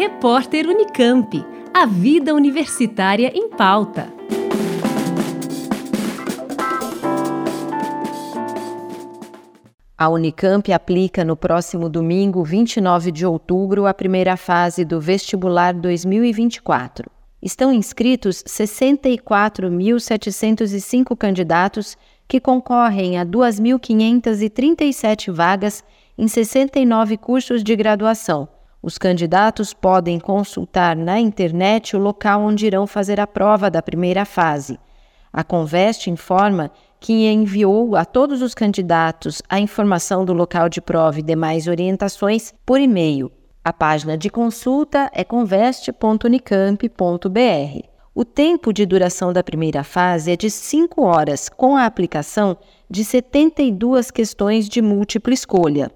Repórter Unicamp. A vida universitária em pauta. A Unicamp aplica no próximo domingo, 29 de outubro, a primeira fase do vestibular 2024. Estão inscritos 64.705 candidatos que concorrem a 2.537 vagas em 69 cursos de graduação os candidatos podem consultar na internet o local onde irão fazer a prova da primeira fase. A Convest informa que enviou a todos os candidatos a informação do local de prova e demais orientações por e-mail. A página de consulta é convest.unicamp.br. O tempo de duração da primeira fase é de 5 horas, com a aplicação de 72 questões de múltipla escolha.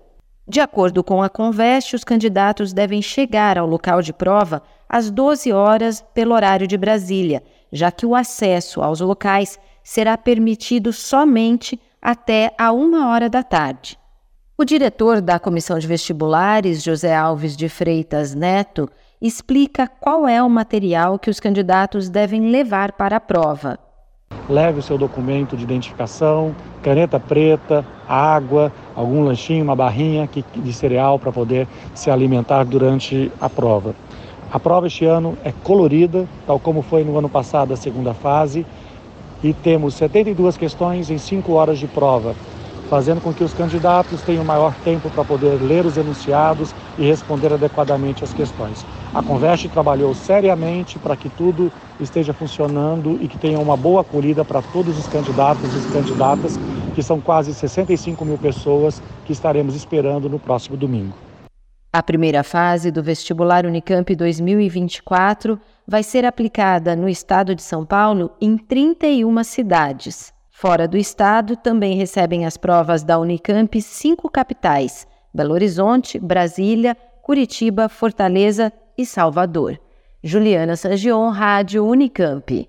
De acordo com a Conveste, os candidatos devem chegar ao local de prova às 12 horas pelo horário de Brasília, já que o acesso aos locais será permitido somente até a uma hora da tarde. O diretor da Comissão de Vestibulares, José Alves de Freitas Neto, explica qual é o material que os candidatos devem levar para a prova. Leve o seu documento de identificação, caneta preta, água, algum lanchinho, uma barrinha de cereal para poder se alimentar durante a prova. A prova este ano é colorida, tal como foi no ano passado a segunda fase, e temos 72 questões em 5 horas de prova fazendo com que os candidatos tenham maior tempo para poder ler os enunciados e responder adequadamente às questões. A Conveste trabalhou seriamente para que tudo esteja funcionando e que tenha uma boa acolhida para todos os candidatos e candidatas, que são quase 65 mil pessoas que estaremos esperando no próximo domingo. A primeira fase do vestibular Unicamp 2024 vai ser aplicada no estado de São Paulo em 31 cidades. Fora do estado, também recebem as provas da Unicamp cinco capitais: Belo Horizonte, Brasília, Curitiba, Fortaleza e Salvador. Juliana Sangion, Rádio Unicamp.